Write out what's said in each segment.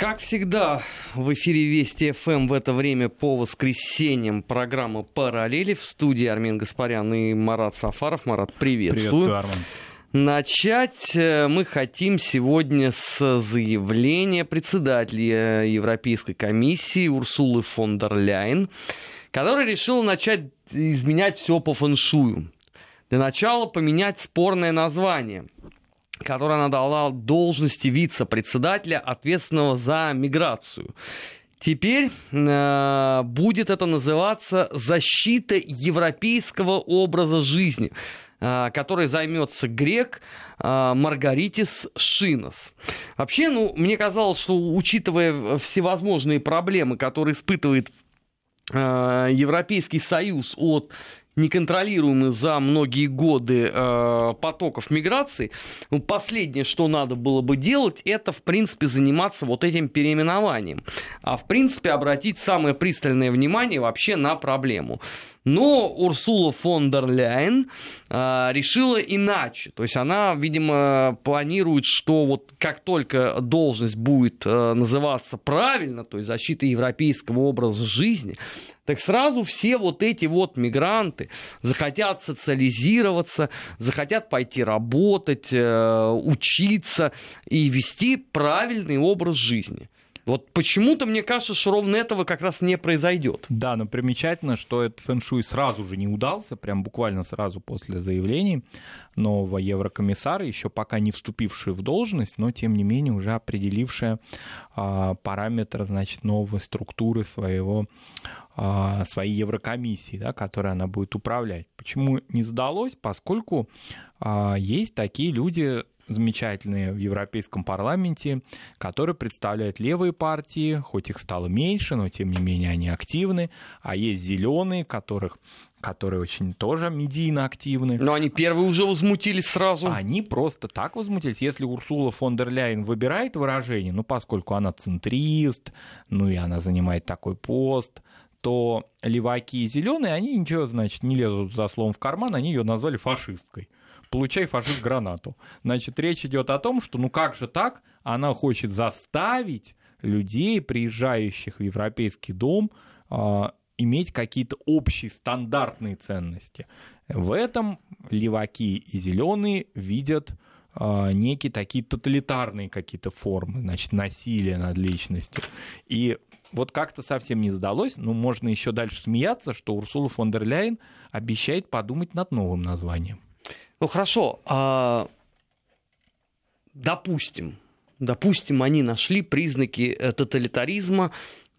Как всегда, в эфире Вести ФМ в это время по воскресеньям программа «Параллели» в студии Армин Гаспарян и Марат Сафаров. Марат, приветствую. Приветствую, Арман. Начать э, мы хотим сегодня с заявления председателя Европейской комиссии Урсулы фон дер Ляйен, которая решила начать изменять все по фэншую. Для начала поменять спорное название – которое она дала должности вице-председателя, ответственного за миграцию. Теперь э, будет это называться защита европейского образа жизни, э, которой займется грек э, Маргаритис Шинос. Вообще, ну, мне казалось, что учитывая всевозможные проблемы, которые испытывает э, Европейский Союз от неконтролируемый за многие годы э, потоков миграции, ну, последнее, что надо было бы делать, это, в принципе, заниматься вот этим переименованием. А, в принципе, обратить самое пристальное внимание вообще на проблему. Но Урсула фон дер Ляйен э, решила иначе. То есть она, видимо, планирует, что вот как только должность будет э, называться правильно, то есть защита европейского образа жизни, так сразу все вот эти вот мигранты захотят социализироваться, захотят пойти работать, э, учиться и вести правильный образ жизни. Вот почему-то мне кажется, что ровно этого как раз не произойдет. Да, но примечательно, что этот фэншуй сразу же не удался, прям буквально сразу после заявлений нового еврокомиссара, еще пока не вступивший в должность, но тем не менее уже определившая а, параметры, значит, новой структуры своего своей еврокомиссии, да, которой она будет управлять. Почему не сдалось? Поскольку а, есть такие люди, замечательные в Европейском парламенте, которые представляют левые партии, хоть их стало меньше, но тем не менее они активны, а есть зеленые, которых которые очень тоже медийно активны. Но они первые уже возмутились сразу. Они просто так возмутились. Если Урсула фон дер Ляйен выбирает выражение, ну, поскольку она центрист, ну, и она занимает такой пост, то леваки и зеленые, они ничего, значит, не лезут за словом в карман, они ее назвали фашисткой получай фашист гранату. Значит, речь идет о том, что ну как же так, она хочет заставить людей, приезжающих в Европейский дом, а, иметь какие-то общие стандартные ценности. В этом леваки и зеленые видят а, некие такие тоталитарные какие-то формы, значит, насилия над личностью. И вот как-то совсем не сдалось, но можно еще дальше смеяться, что Урсула фон дер Ляйен обещает подумать над новым названием. Ну хорошо, а, допустим, допустим, они нашли признаки э, тоталитаризма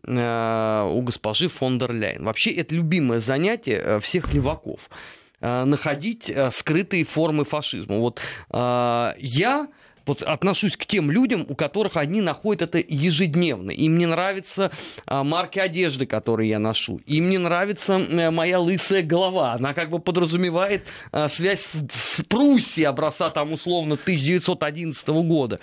э, у госпожи фон дер Ляйен. Вообще это любимое занятие э, всех леваков находить скрытые формы фашизма. Вот я вот отношусь к тем людям, у которых они находят это ежедневно. Им не нравятся а, марки одежды, которые я ношу. Им не нравится а, моя лысая голова. Она как бы подразумевает а, связь с, с Пруссией образца там условно 1911 года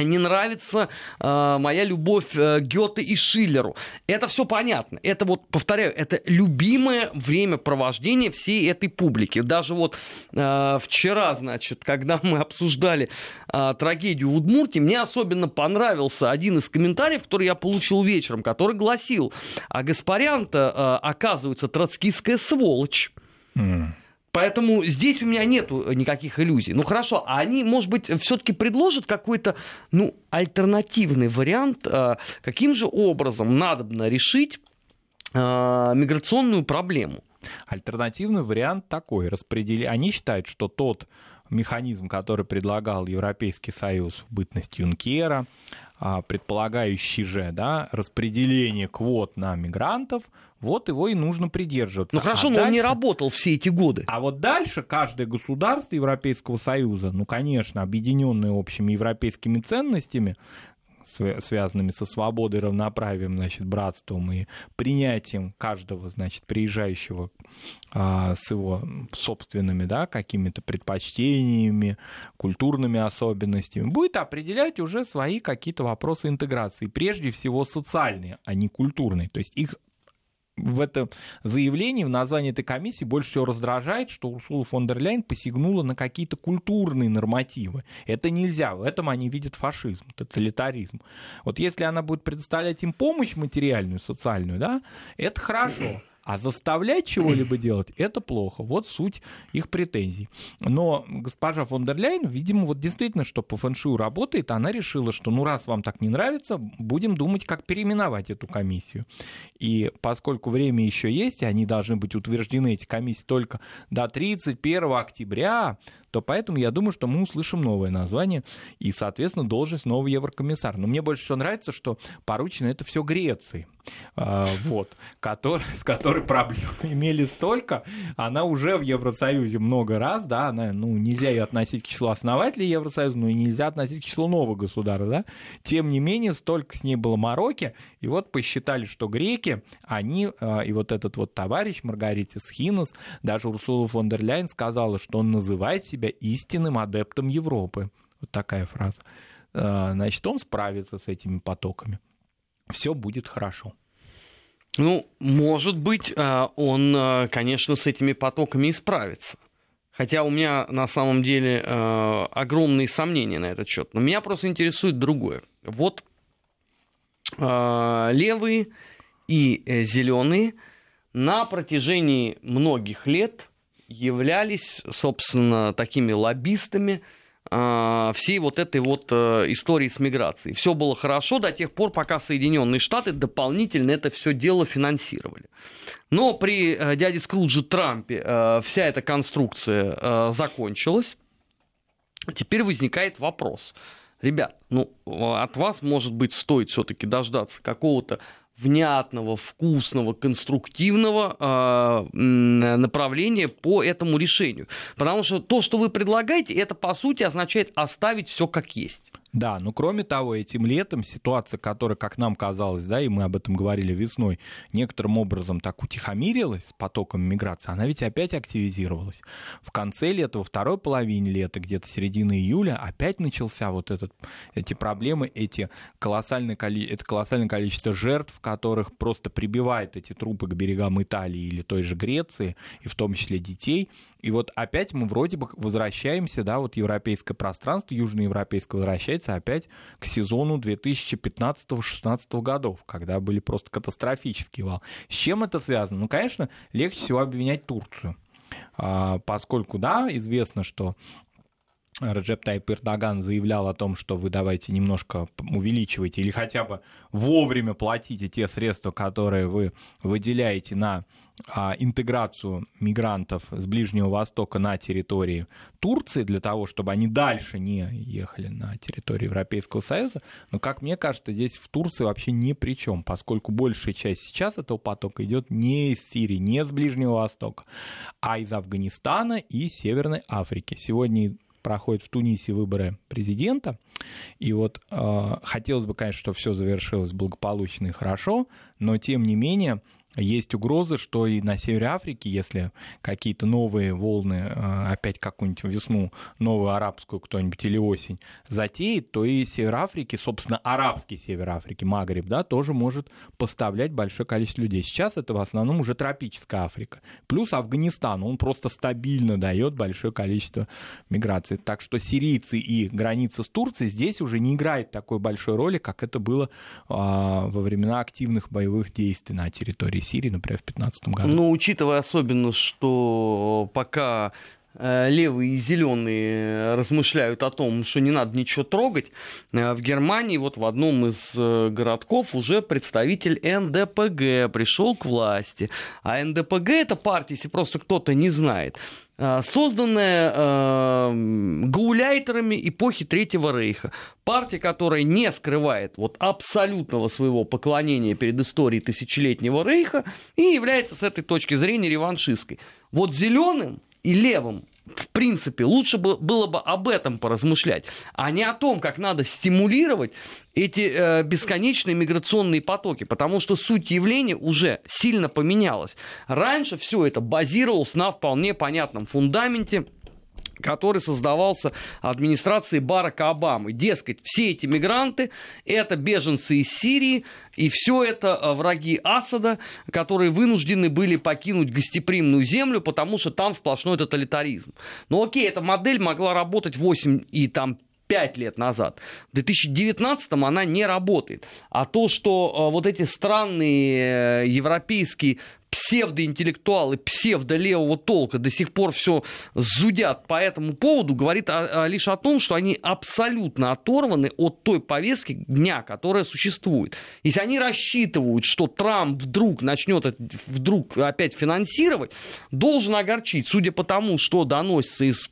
не нравится э, моя любовь э, Гёте и Шиллеру. Это все понятно. Это вот, повторяю, это любимое времяпровождение всей этой публики. Даже вот э, вчера, значит, когда мы обсуждали э, трагедию в Удмуртии, мне особенно понравился один из комментариев, который я получил вечером, который гласил, а Гаспарян-то, э, оказывается, троцкистская сволочь. Mm. Поэтому здесь у меня нет никаких иллюзий. Ну хорошо, а они, может быть, все-таки предложат какой-то ну, альтернативный вариант, а, каким же образом надо решить а, миграционную проблему. Альтернативный вариант такой. Распредели... Они считают, что тот механизм, который предлагал Европейский Союз в бытность Юнкера, предполагающий же да, распределение квот на мигрантов, вот его и нужно придерживаться. Ну хорошо, а но дальше... он не работал все эти годы. А вот дальше каждое государство Европейского Союза, ну, конечно, объединенное общими европейскими ценностями, связанными со свободой, равноправием, значит, братством и принятием каждого, значит, приезжающего а, с его собственными, да, какими-то предпочтениями, культурными особенностями, будет определять уже свои какие-то вопросы интеграции, прежде всего социальные, а не культурные. То есть их в этом заявлении, в названии этой комиссии больше всего раздражает, что Урсула фон дер Ляйн посягнула на какие-то культурные нормативы. Это нельзя, в этом они видят фашизм, тоталитаризм. Вот если она будет предоставлять им помощь материальную, социальную, да, это хорошо. А заставлять чего-либо делать – это плохо. Вот суть их претензий. Но госпожа фон дер Ляйн, видимо, вот действительно, что по фэншую работает, она решила, что ну раз вам так не нравится, будем думать, как переименовать эту комиссию. И поскольку время еще есть, и они должны быть утверждены, эти комиссии, только до 31 октября, то поэтому я думаю, что мы услышим новое название и, соответственно, должность нового еврокомиссара. Но мне больше всего нравится, что поручено это все Греции. А, вот, который, с которой проблем имели столько, она уже в Евросоюзе много раз, да, она, ну, нельзя ее относить к числу основателей Евросоюза, но и нельзя относить к числу новых государств, да, тем не менее, столько с ней было мороки, и вот посчитали, что греки, они, а, и вот этот вот товарищ Маргаритис Хинос, даже Урсула фон дер Ляйн сказала, что он называет себя истинным адептом Европы. Вот такая фраза. А, значит, он справится с этими потоками все будет хорошо. Ну, может быть, а, он, а, конечно, с этими потоками и справится. Хотя у меня на самом деле огромные сомнения на этот счет. Но меня просто интересует другое. Вот левые и э, зеленые на протяжении многих лет являлись, собственно, такими лоббистами а, всей вот этой вот э, истории с миграцией. Все было хорошо до тех пор, пока Соединенные Штаты дополнительно это все дело финансировали. Но при э, дяде Скрудже Трампе э, вся эта конструкция закончилась. Теперь возникает вопрос. Ребят, ну, от вас, может быть, стоит все-таки дождаться какого-то внятного, вкусного, конструктивного э, направления по этому решению. Потому что то, что вы предлагаете, это по сути означает оставить все как есть. Да, но кроме того, этим летом ситуация, которая, как нам казалось, да, и мы об этом говорили весной, некоторым образом так утихомирилась с потоком миграции, она ведь опять активизировалась. В конце лета, во второй половине лета, где-то середины июля, опять начался вот этот, эти проблемы, эти колоссальное, это колоссальное количество жертв, которых просто прибивает эти трупы к берегам Италии или той же Греции, и в том числе детей. И вот опять мы вроде бы возвращаемся, да, вот европейское пространство, южноевропейское возвращается опять к сезону 2015-16 годов, когда были просто катастрофические вал. С чем это связано? Ну, конечно, легче всего обвинять Турцию, а, поскольку, да, известно, что Раджеп Тайп Эрдоган заявлял о том, что вы давайте немножко увеличивайте или хотя бы вовремя платите те средства, которые вы выделяете на а, интеграцию мигрантов с Ближнего Востока на территории Турции для того, чтобы они дальше не ехали на территорию Европейского Союза. Но, как мне кажется, здесь в Турции вообще ни при чем, поскольку большая часть сейчас этого потока идет не из Сирии, не с Ближнего Востока, а из Афганистана и Северной Африки. Сегодня проходят в Тунисе выборы президента. И вот э, хотелось бы, конечно, чтобы все завершилось благополучно и хорошо, но тем не менее есть угроза, что и на севере Африки, если какие-то новые волны, э, опять какую-нибудь весну, новую арабскую кто-нибудь или осень затеет, то и север Африки, собственно, арабский север Африки, Магриб, да, тоже может поставлять большое количество людей. Сейчас это в основном уже тропическая Африка. Плюс Афганистан, он просто стабильно дает большое количество миграции. Так что сирийцы и граница с Турцией здесь уже не играет такой большой роли, как это было а, во времена активных боевых действий на территории Сирии, например, в 2015 году. Ну, учитывая особенно, что пока э, левые и зеленые размышляют о том, что не надо ничего трогать, э, в Германии вот в одном из э, городков уже представитель НДПГ пришел к власти. А НДПГ это партия, если просто кто-то не знает, созданная э, гауляйтерами эпохи Третьего Рейха. Партия, которая не скрывает вот абсолютного своего поклонения перед историей тысячелетнего Рейха и является с этой точки зрения реваншистской. Вот зеленым и левым в принципе, лучше бы, было бы об этом поразмышлять, а не о том, как надо стимулировать эти э, бесконечные миграционные потоки, потому что суть явления уже сильно поменялась. Раньше все это базировалось на вполне понятном фундаменте который создавался администрацией Барака Обамы. Дескать, все эти мигранты – это беженцы из Сирии, и все это э, враги Асада, которые вынуждены были покинуть гостеприимную землю, потому что там сплошной тоталитаризм. Ну окей, эта модель могла работать 8 и там 5 лет назад. В 2019 она не работает. А то, что э, вот эти странные э, европейские псевдоинтеллектуалы псевдолевого толка до сих пор все зудят по этому поводу, говорит о, о, лишь о том, что они абсолютно оторваны от той повестки дня, которая существует. Если они рассчитывают, что Трамп вдруг начнет вдруг опять финансировать, должен огорчить, судя по тому, что доносится из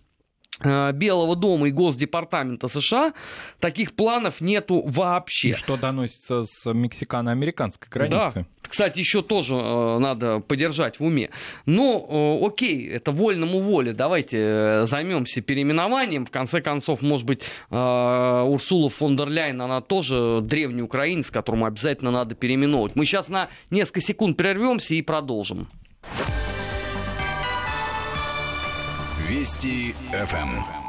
Белого дома и Госдепартамента США таких планов нету вообще. И что доносится с мексикано-американской границы. Да. Кстати, еще тоже э, надо подержать в уме. Но э, окей, это вольному воле. Давайте э, займемся переименованием. В конце концов, может быть, э, Урсула фон дер Ляйн, она тоже древний украинец, которому обязательно надо переименовывать. Мы сейчас на несколько секунд прервемся и продолжим. Вести ФМ.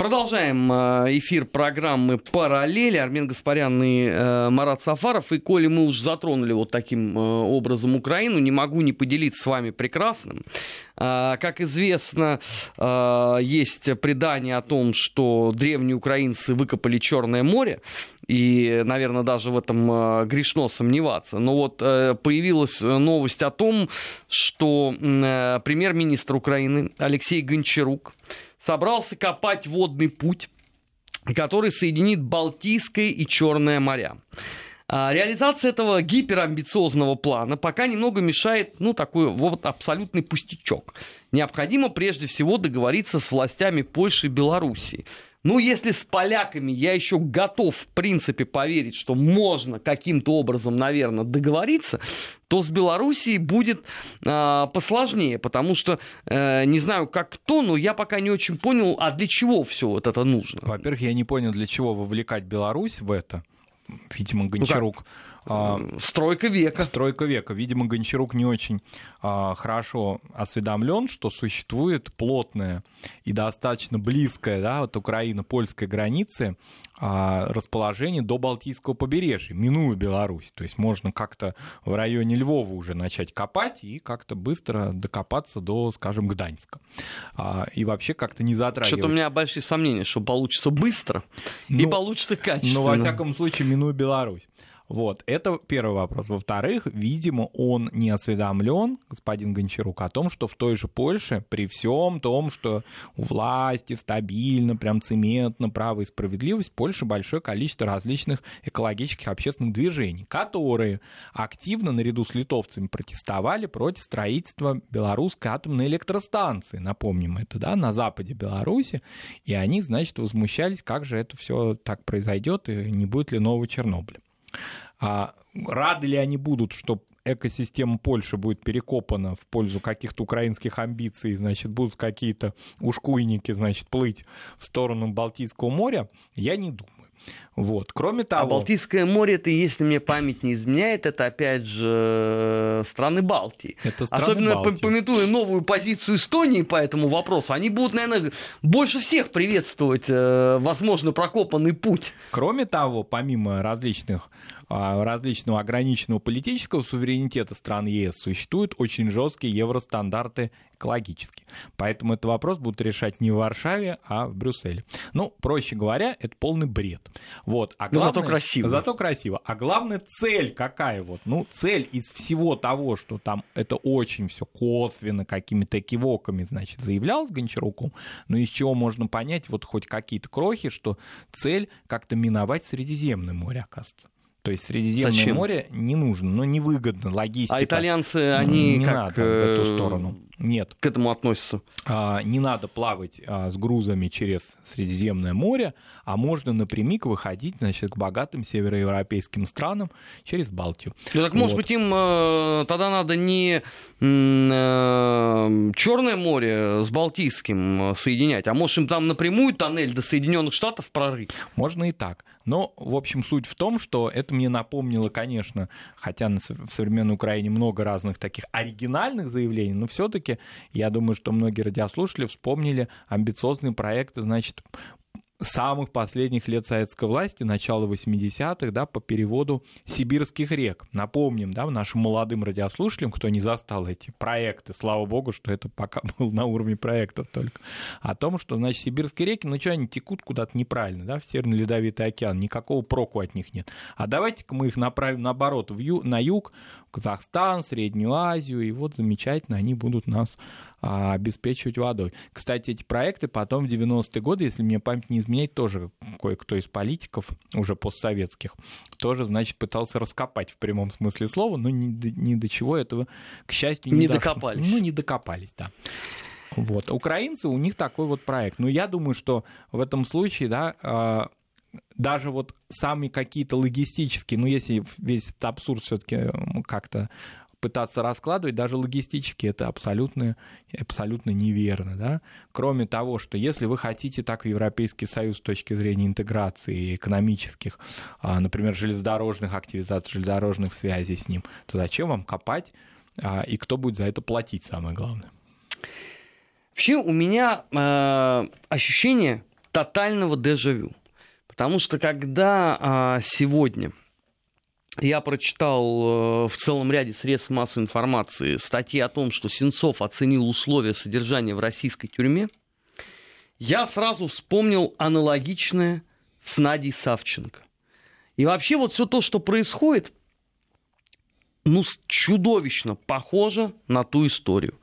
Продолжаем э, эфир программы «Параллели». Армен Гаспарян и э, Марат Сафаров. И коли мы уже затронули вот таким э, образом Украину, не могу не поделиться с вами прекрасным. Как известно, есть предание о том, что древние украинцы выкопали Черное море. И, наверное, даже в этом грешно сомневаться. Но вот появилась новость о том, что премьер-министр Украины Алексей Гончарук собрался копать водный путь, который соединит Балтийское и Черное моря. А, реализация этого гиперамбициозного плана пока немного мешает, ну, такой вот абсолютный пустячок. Необходимо прежде всего договориться с властями Польши и Белоруссии. Ну, если с поляками я еще готов, в принципе, поверить, что можно каким-то образом, наверное, договориться, то с Белоруссией будет э, посложнее, потому что э, не знаю, как кто, но я пока не очень понял, а для чего все вот это нужно. Во-первых, я не понял, для чего вовлекать Беларусь в это. Видимо, Гончарук. Ну, а, стройка века. Стройка века. Видимо, Гончарук не очень а, хорошо осведомлен, что существует плотная и достаточно близкая да, от Украины-польской границы а, расположение до Балтийского побережья, минуя Беларусь. То есть можно как-то в районе Львова уже начать копать и как-то быстро докопаться до, скажем, Гданьска. А, и вообще как-то не затрагивать. Что-то у меня большие сомнения, что получится быстро ну, и получится качественно. Но, во всяком случае, минуя Беларусь. Вот, это первый вопрос. Во-вторых, видимо, он не осведомлен, господин Гончарук, о том, что в той же Польше, при всем том, что у власти стабильно, прям цементно, право и справедливость, в Польше большое количество различных экологических общественных движений, которые активно, наряду с литовцами, протестовали против строительства белорусской атомной электростанции, напомним это, да, на западе Беларуси, и они, значит, возмущались, как же это все так произойдет и не будет ли нового Чернобыля. А рады ли они будут, что экосистема Польши будет перекопана в пользу каких-то украинских амбиций, значит, будут какие-то ушкуйники, значит, плыть в сторону Балтийского моря, я не думаю. Вот. Кроме а того... А Балтийское море, это, если мне память не изменяет, это, опять же, страны Балтии. Это страны Особенно Балтии. пометуя новую позицию Эстонии по этому вопросу, они будут, наверное, больше всех приветствовать, э, возможно, прокопанный путь. Кроме того, помимо различных различного ограниченного политического суверенитета стран ЕС существуют очень жесткие евростандарты экологические. Поэтому этот вопрос будут решать не в Варшаве, а в Брюсселе. Ну, проще говоря, это полный бред. Вот. А главное, Но зато красиво. Зато красиво. А главная цель какая вот? Ну, цель из всего того, что там это очень все косвенно, какими-то кивоками, значит, заявлялось Гончаруком, но из чего можно понять вот хоть какие-то крохи, что цель как-то миновать Средиземное море, оказывается. То есть Средиземное Зачем? море не нужно, но невыгодно, логистика. А итальянцы, они не как... надо в эту сторону. Нет. К этому относятся. А, не надо плавать а, с грузами через Средиземное море, а можно напрямик выходить значит, к богатым североевропейским странам через Балтию. Ну так, вот. может быть, им э, тогда надо не э, Черное море с Балтийским соединять, а может им там напрямую тоннель до Соединенных Штатов прорыть? Можно и так. Но, в общем, суть в том, что это мне напомнило, конечно, хотя в современной Украине много разных таких оригинальных заявлений, но все-таки. Я думаю, что многие радиослушатели вспомнили амбициозные проекты, значит, самых последних лет советской власти, начала 80-х, да, по переводу сибирских рек. Напомним, да, нашим молодым радиослушателям, кто не застал эти проекты, слава богу, что это пока было на уровне проектов только, о том, что, значит, сибирские реки, ну что, они текут куда-то неправильно, да, в Северный Ледовитый океан, никакого проку от них нет. А давайте-ка мы их направим, наоборот, в ю, на юг, в Казахстан, Среднюю Азию, и вот замечательно они будут нас обеспечивать водой. Кстати, эти проекты потом в 90-е годы, если мне память не изменяет, тоже кое-кто из политиков, уже постсоветских, тоже, значит, пытался раскопать в прямом смысле слова, но ни, ни до чего этого, к счастью, не, не докопались. Ну, не докопались, да. Вот. Украинцы, у них такой вот проект. Но я думаю, что в этом случае, да, а, даже вот сами какие-то логистические, ну, если весь этот абсурд все-таки как-то пытаться раскладывать, даже логистически это абсолютно, абсолютно неверно. Да? Кроме того, что если вы хотите так в Европейский Союз с точки зрения интеграции экономических, а, например, железнодорожных активизаций, железнодорожных связей с ним, то зачем вам копать а, и кто будет за это платить, самое главное? Вообще у меня э, ощущение тотального дежавю. Потому что когда э, сегодня я прочитал э, в целом ряде средств массовой информации статьи о том, что Сенцов оценил условия содержания в российской тюрьме, я сразу вспомнил аналогичное с Надей Савченко. И вообще вот все то, что происходит, ну, чудовищно похоже на ту историю.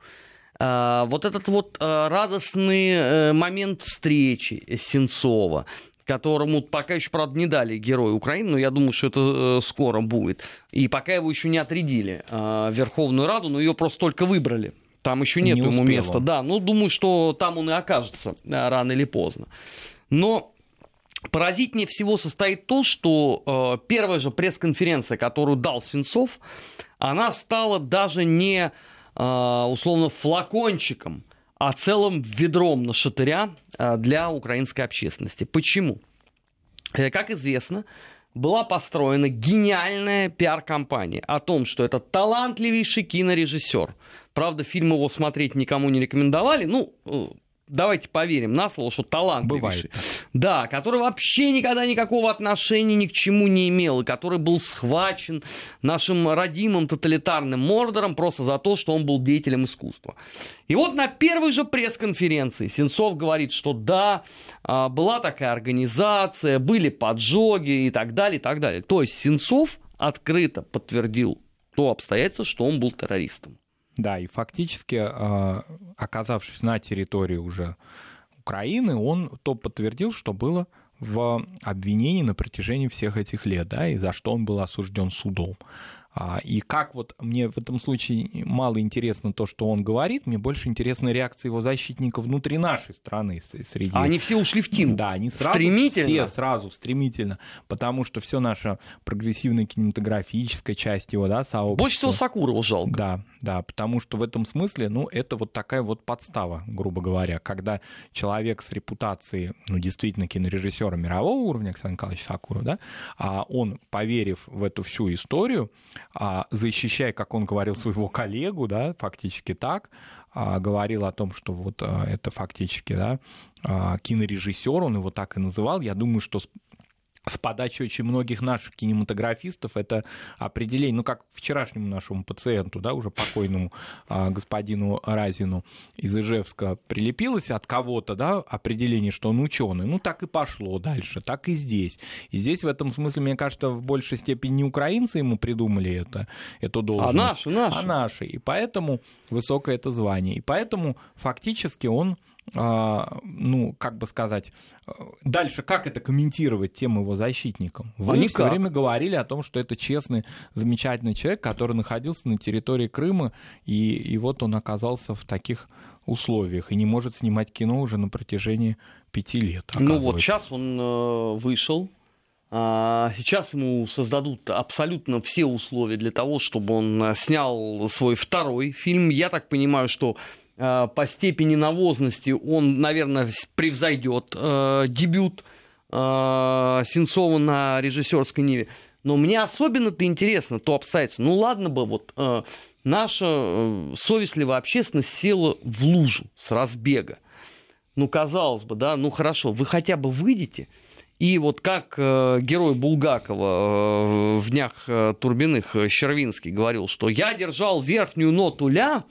А, вот этот вот а, радостный э, момент встречи Сенцова, которому пока еще, правда, не дали героя Украины, но я думаю, что это э, скоро будет. И пока его еще не отрядили э, в Верховную Раду, но ее просто только выбрали. Там еще нет не ему места. Да, ну, думаю, что там он и окажется э, рано или поздно. Но поразительнее всего состоит то, что э, первая же пресс-конференция, которую дал Сенцов, она стала даже не э, условно флакончиком а целым ведром на шатыря а, для украинской общественности. Почему? Э, как известно, была построена гениальная пиар-компания о том, что это талантливейший кинорежиссер. Правда, фильм его смотреть никому не рекомендовали. Ну, э, давайте поверим на слово, что талантливейший. Да, который вообще никогда никакого отношения ни к чему не имел, и который был схвачен нашим родимым тоталитарным мордором просто за то, что он был деятелем искусства. И вот на первой же пресс-конференции Сенцов говорит, что да, а, была такая организация, были поджоги и так далее, и так далее. То есть Сенцов открыто подтвердил то обстоятельство, что он был террористом. Да, и фактически, а, оказавшись на территории уже Украины, он то подтвердил, что было в обвинении на протяжении всех этих лет, да, и за что он был осужден судом. А, и как вот мне в этом случае мало интересно то, что он говорит, мне больше интересна реакция его защитников внутри нашей страны. Среди... А они все ушли в тину? Да, они сразу, стремительно? все сразу, стремительно, потому что все наша прогрессивная кинематографическая часть его, да, сообщества... Больше всего Сакурова жалко. Да, да, потому что в этом смысле, ну, это вот такая вот подстава, грубо говоря, когда человек с репутацией, ну, действительно кинорежиссера мирового уровня, Александр Николаевич Сакуров, да, а он, поверив в эту всю историю, защищая, как он говорил, своего коллегу, да, фактически так, а, говорил о том, что вот а, это фактически, да, кинорежиссер, он его так и называл. Я думаю, что с подачи очень многих наших кинематографистов это определение, ну как вчерашнему нашему пациенту, да, уже покойному а, господину Разину из Ижевска прилепилось от кого-то, да, определение, что он ученый, ну так и пошло дальше, так и здесь. И здесь в этом смысле, мне кажется, в большей степени не украинцы ему придумали это, эту должность, а наши, наши. а наши. И поэтому высокое это звание. И поэтому фактически он а, ну, как бы сказать, э, дальше как это комментировать тем его защитникам? Вы а все время говорили о том, что это честный, замечательный человек, который находился на территории Крыма, и, и вот он оказался в таких условиях и не может снимать кино уже на протяжении пяти лет. Ну вот сейчас он э, вышел, а, Сейчас ему создадут абсолютно все условия для того, чтобы он э, снял свой второй фильм. Я так понимаю, что по степени навозности он, наверное, превзойдет э, дебют э, Сенцова на режиссерской ниве. Но мне особенно-то интересно то обстоятельство. Ну ладно бы вот э, наша э, совестливая общественность села в лужу с разбега. Ну, казалось бы, да, ну хорошо, вы хотя бы выйдете, и вот как э, герой Булгакова э, в днях э, Турбиных э, Щервинский говорил, что я держал верхнюю ноту ля,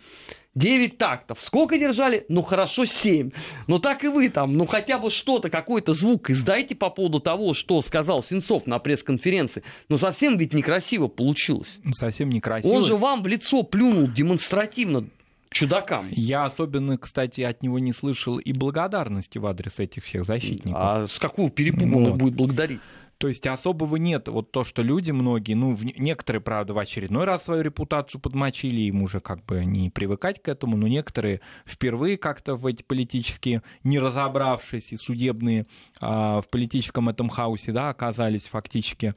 9 тактов. Сколько держали? Ну хорошо, 7. Но так и вы там, ну хотя бы что-то, какой-то звук издайте по поводу того, что сказал Сенцов на пресс-конференции. Но совсем ведь некрасиво получилось. Ну, совсем некрасиво. Он же вам в лицо плюнул демонстративно чудакам. Я особенно, кстати, от него не слышал и благодарности в адрес этих всех защитников. А с какого перепугу он их будет благодарить? То есть особого нет. Вот то, что люди многие, ну, некоторые, правда, в очередной раз свою репутацию подмочили, им уже как бы не привыкать к этому, но некоторые впервые как-то в эти политические, не разобравшись и судебные а, в политическом этом хаосе, да, оказались фактически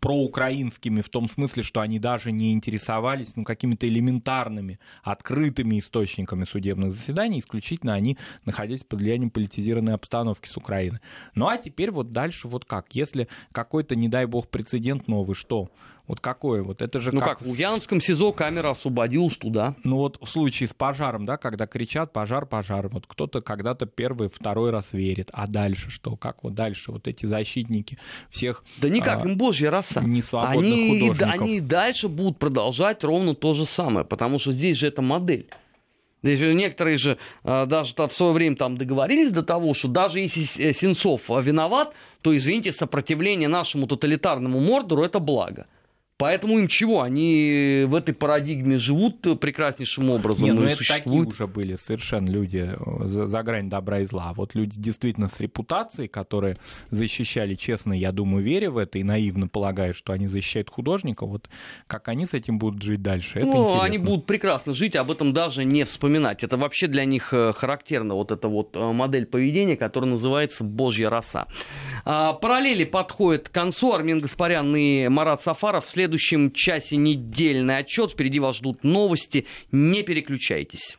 проукраинскими в том смысле, что они даже не интересовались ну, какими-то элементарными, открытыми источниками судебных заседаний, исключительно они находились под влиянием политизированной обстановки с Украины. Ну а теперь вот дальше вот как? Если какой-то, не дай бог, прецедент новый, что? Вот какое? Вот это же ну как, как в Ульяновском СИЗО камера освободилась туда. Ну вот в случае с пожаром, да, когда кричат пожар, пожар, вот кто-то когда-то первый, второй раз верит, а дальше что? Как вот дальше вот эти защитники всех... Да никак, а, им божья роса. Они, они дальше будут продолжать ровно то же самое, потому что здесь же это модель. Здесь некоторые же а, даже в свое время там договорились до того, что даже если Сенцов виноват, то, извините, сопротивление нашему тоталитарному Мордору – это благо. Поэтому им чего? Они в этой парадигме живут прекраснейшим образом. Не, ну это существуют. такие уже были совершенно люди э, за, за грань добра и зла. Вот люди действительно с репутацией, которые защищали честно, я думаю, веря в это и наивно полагая, что они защищают художника, вот как они с этим будут жить дальше, это ну, интересно. они будут прекрасно жить, об этом даже не вспоминать. Это вообще для них э, характерно, вот эта вот э, модель поведения, которая называется «божья роса». А, параллели подходят к концу. Армин Гаспарян и Марат Сафаров вслед следующем часе недельный отчет. Впереди вас ждут новости. Не переключайтесь.